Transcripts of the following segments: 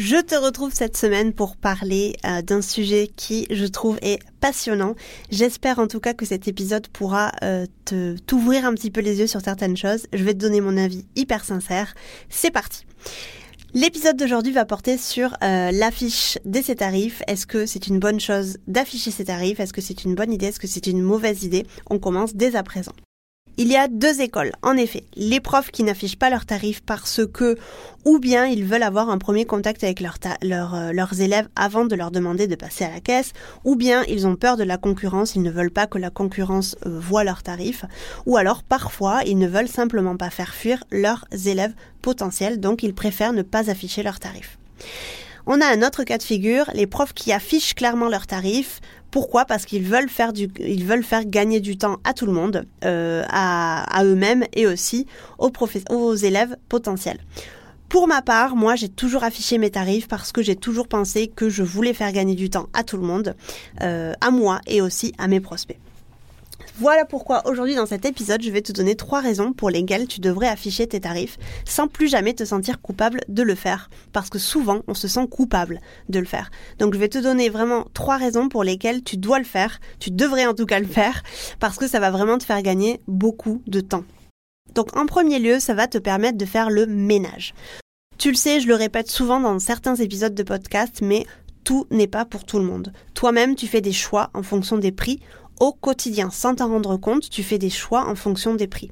Je te retrouve cette semaine pour parler euh, d'un sujet qui, je trouve, est passionnant. J'espère en tout cas que cet épisode pourra euh, te t'ouvrir un petit peu les yeux sur certaines choses. Je vais te donner mon avis hyper sincère. C'est parti. L'épisode d'aujourd'hui va porter sur euh, l'affiche de ses tarifs. Est-ce que c'est une bonne chose d'afficher ses tarifs Est-ce que c'est une bonne idée? Est-ce que c'est une mauvaise idée? On commence dès à présent. Il y a deux écoles, en effet. Les profs qui n'affichent pas leurs tarifs parce que, ou bien ils veulent avoir un premier contact avec euh, leurs élèves avant de leur demander de passer à la caisse, ou bien ils ont peur de la concurrence, ils ne veulent pas que la concurrence euh, voit leurs tarifs, ou alors parfois ils ne veulent simplement pas faire fuir leurs élèves potentiels, donc ils préfèrent ne pas afficher leurs tarifs. On a un autre cas de figure, les profs qui affichent clairement leurs tarifs. Pourquoi? Parce qu'ils veulent faire du, ils veulent faire gagner du temps à tout le monde, euh, à, eux-mêmes et aussi aux, aux élèves potentiels. Pour ma part, moi, j'ai toujours affiché mes tarifs parce que j'ai toujours pensé que je voulais faire gagner du temps à tout le monde, euh, à moi et aussi à mes prospects. Voilà pourquoi aujourd'hui dans cet épisode, je vais te donner trois raisons pour lesquelles tu devrais afficher tes tarifs sans plus jamais te sentir coupable de le faire. Parce que souvent, on se sent coupable de le faire. Donc je vais te donner vraiment trois raisons pour lesquelles tu dois le faire, tu devrais en tout cas le faire, parce que ça va vraiment te faire gagner beaucoup de temps. Donc en premier lieu, ça va te permettre de faire le ménage. Tu le sais, je le répète souvent dans certains épisodes de podcast, mais tout n'est pas pour tout le monde. Toi-même, tu fais des choix en fonction des prix au quotidien. Sans t'en rendre compte, tu fais des choix en fonction des prix.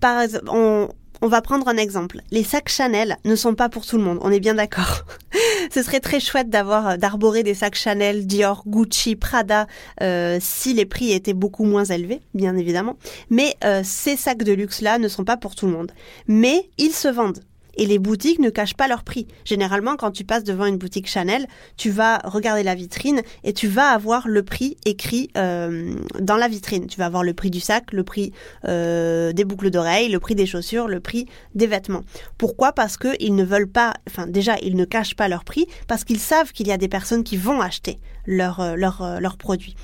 Par exemple, on, va prendre un exemple. Les sacs Chanel ne sont pas pour tout le monde, on est bien d'accord. Ce serait très chouette d'avoir euh, d'arborer des sacs Chanel, Dior, Gucci, Prada euh, si les prix étaient beaucoup moins élevés, bien évidemment. Mais euh, ces sacs de luxe là ne sont pas pour tout le monde. Mais ils se vendent. Et les boutiques ne cachent pas leur prix. Généralement, quand tu passes devant une boutique Chanel, tu vas regarder la vitrine et tu vas avoir le prix écrit euh, dans la vitrine. Tu vas avoir le prix du sac, le prix euh, des boucles d'oreilles, le prix des chaussures, le prix des vêtements. Pourquoi? Parce qu'ils ne veulent pas, enfin déjà, ils ne cachent pas leur prix parce qu'ils savent qu'il y a des personnes qui vont acheter leurs leur, euh, leur produits.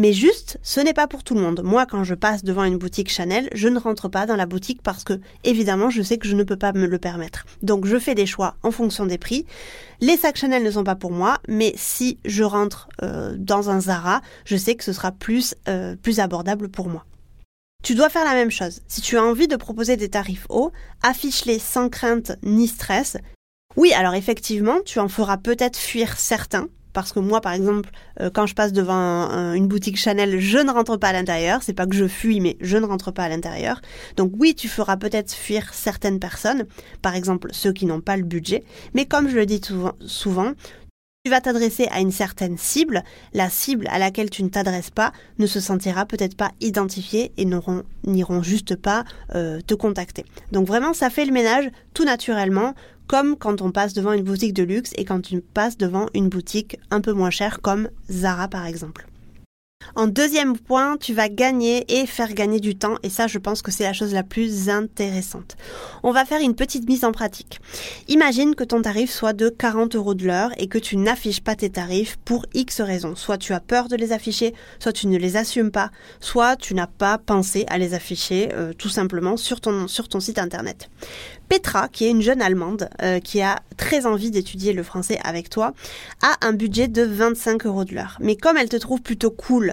Mais juste, ce n'est pas pour tout le monde. Moi, quand je passe devant une boutique Chanel, je ne rentre pas dans la boutique parce que, évidemment, je sais que je ne peux pas me le permettre. Donc, je fais des choix en fonction des prix. Les sacs Chanel ne sont pas pour moi, mais si je rentre euh, dans un Zara, je sais que ce sera plus, euh, plus abordable pour moi. Tu dois faire la même chose. Si tu as envie de proposer des tarifs hauts, affiche-les sans crainte ni stress. Oui, alors effectivement, tu en feras peut-être fuir certains, parce que moi, par exemple, euh, quand je passe devant une boutique Chanel, je ne rentre pas à l'intérieur. C'est pas que je fuis, mais je ne rentre pas à l'intérieur. Donc oui, tu feras peut-être fuir certaines personnes, par exemple ceux qui n'ont pas le budget. Mais comme je le dis souvent, tu vas t'adresser à une certaine cible. La cible à laquelle tu ne t'adresses pas ne se sentira peut-être pas identifiée et n'iront juste pas euh, te contacter. Donc vraiment, ça fait le ménage tout naturellement comme quand on passe devant une boutique de luxe et quand tu passes devant une boutique un peu moins chère comme Zara par exemple. En deuxième point, tu vas gagner et faire gagner du temps et ça je pense que c'est la chose la plus intéressante. On va faire une petite mise en pratique. Imagine que ton tarif soit de 40 euros de l'heure et que tu n'affiches pas tes tarifs pour X raisons. Soit tu as peur de les afficher, soit tu ne les assumes pas, soit tu n'as pas pensé à les afficher euh, tout simplement sur ton, site internet. Petra, qui est une jeune Allemande euh, qui a très envie d'étudier le français avec toi, a un budget de 25 euros de l'heure. Mais comme elle te trouve plutôt cool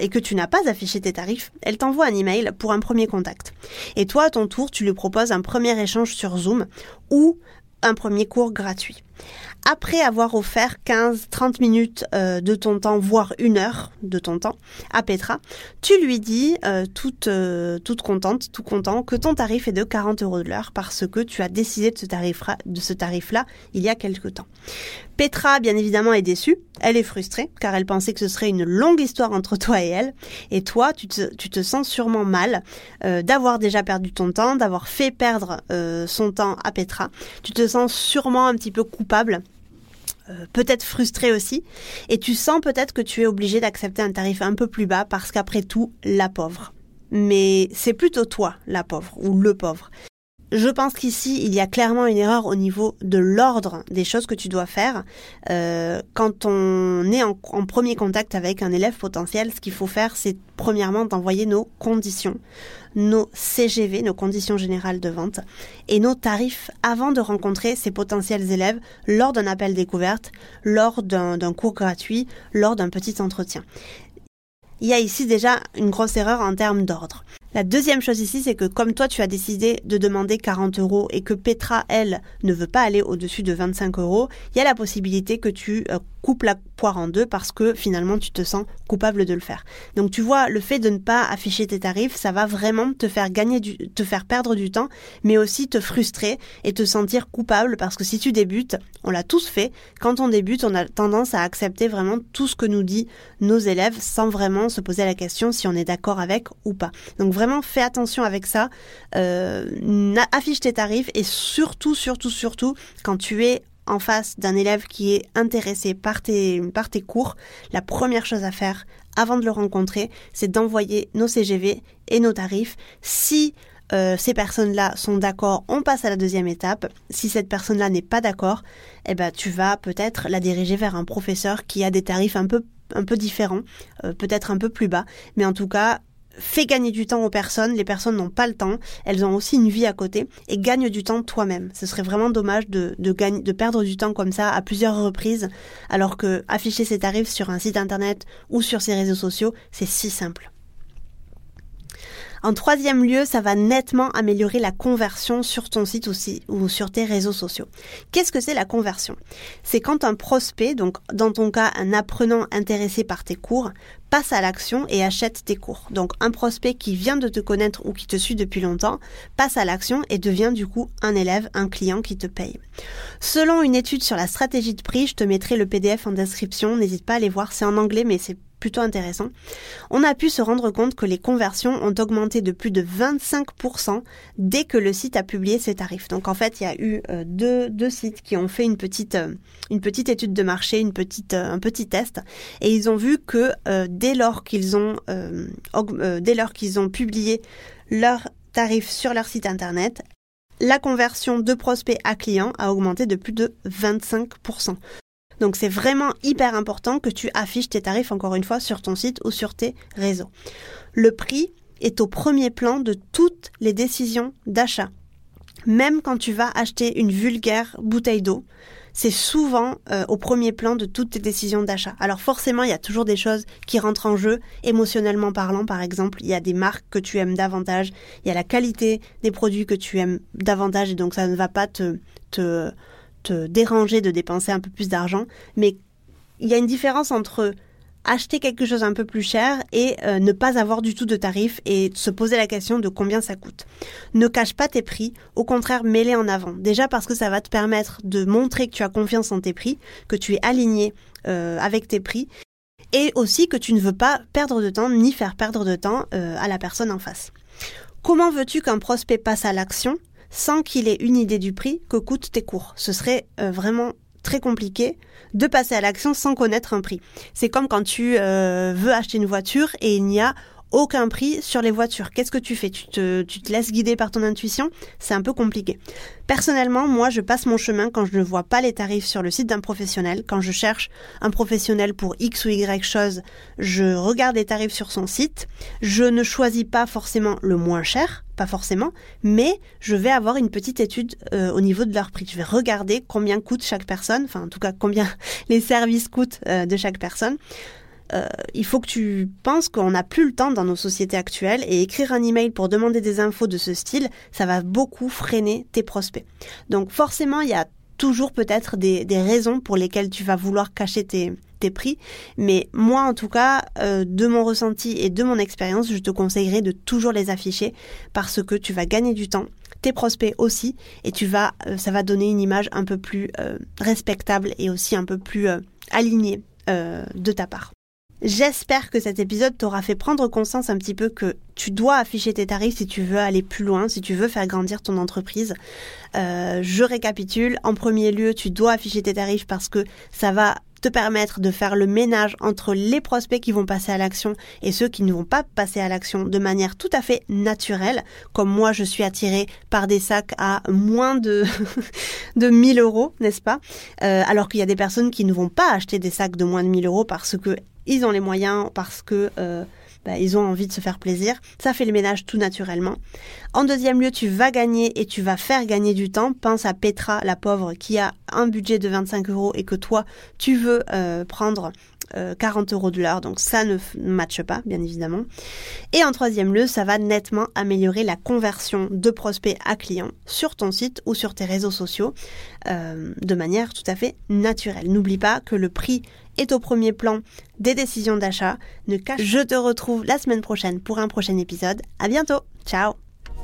et que tu n'as pas affiché tes tarifs, elle t'envoie un email pour un premier contact. Et toi, à ton tour, tu lui proposes un premier échange sur Zoom ou un premier cours gratuit après avoir offert 15-30 minutes euh, de ton temps, voire une heure de ton temps à Petra, tu lui dis, euh, toute, euh, toute contente, tout content, que ton tarif est de 40 euros de l'heure parce que tu as décidé de ce tarif-là tarif il y a quelque temps. Petra, bien évidemment, est déçue. Elle est frustrée car elle pensait que ce serait une longue histoire entre toi et elle. Et toi, tu te, tu te sens sûrement mal d'avoir déjà perdu ton temps, d'avoir fait perdre son temps à Petra. Tu te sens sûrement un petit peu coupable euh, peut-être frustré aussi, et tu sens peut-être que tu es obligé d'accepter un tarif un peu plus bas parce qu'après tout, la pauvre. mais c'est plutôt toi la pauvre ou le pauvre. Je pense qu'ici, il y a clairement une erreur au niveau de l'ordre des choses que tu dois faire. Euh, quand on est en, premier contact avec un élève potentiel, ce qu'il faut faire, c'est premièrement d'envoyer nos conditions, nos CGV, nos conditions générales de vente, et nos tarifs avant de rencontrer ces potentiels élèves lors d'un appel découverte, lors d'un cours gratuit, lors d'un petit entretien. Il y a ici déjà une grosse erreur en termes d'ordre. La deuxième chose ici, c'est que comme toi, tu as décidé de demander 40 euros et que Petra, elle, ne veut pas aller au-dessus de 25 euros, il y a la possibilité que tu euh, coupes la poire en deux parce que finalement, tu te sens coupable de le faire. Donc, tu vois, le fait de ne pas afficher tes tarifs, ça va vraiment te faire gagner du, te faire perdre du temps, mais aussi te frustrer et te sentir coupable parce que si tu débutes, on l'a tous fait, quand on débute, on a tendance à accepter vraiment tout ce que nous dit nos élèves sans vraiment se poser la question si on est d'accord avec ou pas. Donc, vraiment fais attention avec ça. Euh, affiche tes tarifs et surtout, surtout, surtout, quand tu es en face d'un élève qui est intéressé par tes, par cours, la première chose à faire avant de le rencontrer, c'est d'envoyer nos CGV et nos tarifs. Si euh, ces personnes-là sont d'accord, on passe à la deuxième étape. Si cette personne-là n'est pas d'accord, eh ben, tu vas peut-être la diriger vers un professeur qui a des tarifs un peu un peu différents, euh, peut-être un peu plus bas, mais en tout cas, fais gagner du temps aux personnes. Les personnes n'ont pas le temps. Elles ont aussi une vie à côté et gagne du temps toi-même. Ce serait vraiment dommage de, de, perdre du temps comme ça à plusieurs reprises, alors que afficher ses tarifs sur un site internet ou sur ses réseaux sociaux, c'est si simple. En troisième lieu, ça va nettement améliorer la conversion sur ton site aussi ou sur tes réseaux sociaux. Qu'est-ce que c'est la conversion? C'est quand un prospect, donc dans ton cas un apprenant intéressé par tes cours, passe à l'action et achète tes cours. Donc un prospect qui vient de te connaître ou qui te suit depuis longtemps passe à l'action et devient du coup un élève, un client qui te paye. Selon une étude sur la stratégie de prix, je te mettrai le PDF en description, n'hésite pas à aller voir, c'est en anglais mais c'est plutôt intéressant, on a pu se rendre compte que les conversions ont augmenté de plus de 25% dès que le site a publié ses tarifs. Donc en fait, il y a eu euh, deux, sites qui ont fait une petite, euh, étude de marché, une petite, euh, un petit test, et ils ont vu que dès lors qu'ils ont, dès lors qu'ils ont publié leurs tarifs sur leur site internet, la conversion de prospect à client a augmenté de plus de 25%. Donc c'est vraiment hyper important que tu affiches tes tarifs encore une fois sur ton site ou sur tes réseaux. Le prix est au premier plan de toutes les décisions d'achat. Même quand tu vas acheter une vulgaire bouteille d'eau, c'est souvent euh, au premier plan de toutes tes décisions d'achat. Alors forcément, il y a toujours des choses qui rentrent en jeu, émotionnellement parlant par exemple. Il y a des marques que tu aimes davantage, il y a la qualité des produits que tu aimes davantage et donc ça ne va pas te, te te déranger de dépenser un peu plus d'argent, mais il y a une différence entre acheter quelque chose un peu plus cher et euh, ne pas avoir du tout de tarif et se poser la question de combien ça coûte. Ne cache pas tes prix, au contraire mets-les en avant. Déjà parce que ça va te permettre de montrer que tu as confiance en tes prix, que tu es aligné euh, avec tes prix et aussi que tu ne veux pas perdre de temps ni faire perdre de temps euh, à la personne en face. Comment veux-tu qu'un prospect passe à l'action? Sans qu'il ait une idée du prix que coûtent tes cours. Ce serait euh, vraiment très compliqué de passer à l'action sans connaître un prix. C'est comme quand tu euh, veux acheter une voiture et il n'y a aucun prix sur les voitures. Qu'est-ce que tu fais? Tu te, tu te laisses guider par ton intuition? C'est un peu compliqué. Personnellement, moi, je passe mon chemin quand je ne vois pas les tarifs sur le site d'un professionnel. Quand je cherche un professionnel pour X ou Y chose, je regarde les tarifs sur son site. Je ne choisis pas forcément le moins cher, pas forcément, mais je vais avoir une petite étude euh, au niveau de leur prix. Je vais regarder combien coûte chaque personne, enfin en tout cas combien les services coûtent euh, de chaque personne. Euh, il faut que tu penses qu'on n'a plus le temps dans nos sociétés actuelles et écrire un email pour demander des infos de ce style, ça va beaucoup freiner tes prospects. Donc forcément, il y a toujours peut-être des, raisons pour lesquelles tu vas vouloir cacher tes, prix. Mais moi, en tout cas, euh, de mon ressenti et de mon expérience, je te conseillerais de toujours les afficher parce que tu vas gagner du temps, tes prospects aussi, et tu vas, euh, ça va donner une image un peu plus respectable et aussi un peu plus alignée de ta part. J'espère que cet épisode t'aura fait prendre conscience un petit peu que tu dois afficher tes tarifs si tu veux aller plus loin, si tu veux faire grandir ton entreprise. Euh, je récapitule. En premier lieu, tu dois afficher tes tarifs parce que ça va te permettre de faire le ménage entre les prospects qui vont passer à l'action et ceux qui ne vont pas passer à l'action de manière tout à fait naturelle, comme moi je suis attirée par des sacs à moins de, de 1000 euros, n'est-ce pas? Euh, Alors qu'il y a des personnes qui ne vont pas acheter des sacs de moins de 1000 euros parce que ils ont les moyens, parce que euh, bah, ils ont envie de se faire plaisir. Ça fait le ménage tout naturellement. En deuxième lieu, tu vas gagner et tu vas faire gagner du temps. Pense à Petra, la pauvre, qui a un budget de 25 euros et que toi, tu veux euh, prendre 40 euh, euros de l'heure, donc ça ne matche pas, bien évidemment. Et en troisième lieu, ça va nettement améliorer la conversion de prospects à clients sur ton site ou sur tes réseaux sociaux euh, de manière tout à fait naturelle. N'oublie pas que le prix est au premier plan des décisions d'achat. Ne cache. Je te retrouve la semaine prochaine pour un prochain épisode. À bientôt. Ciao.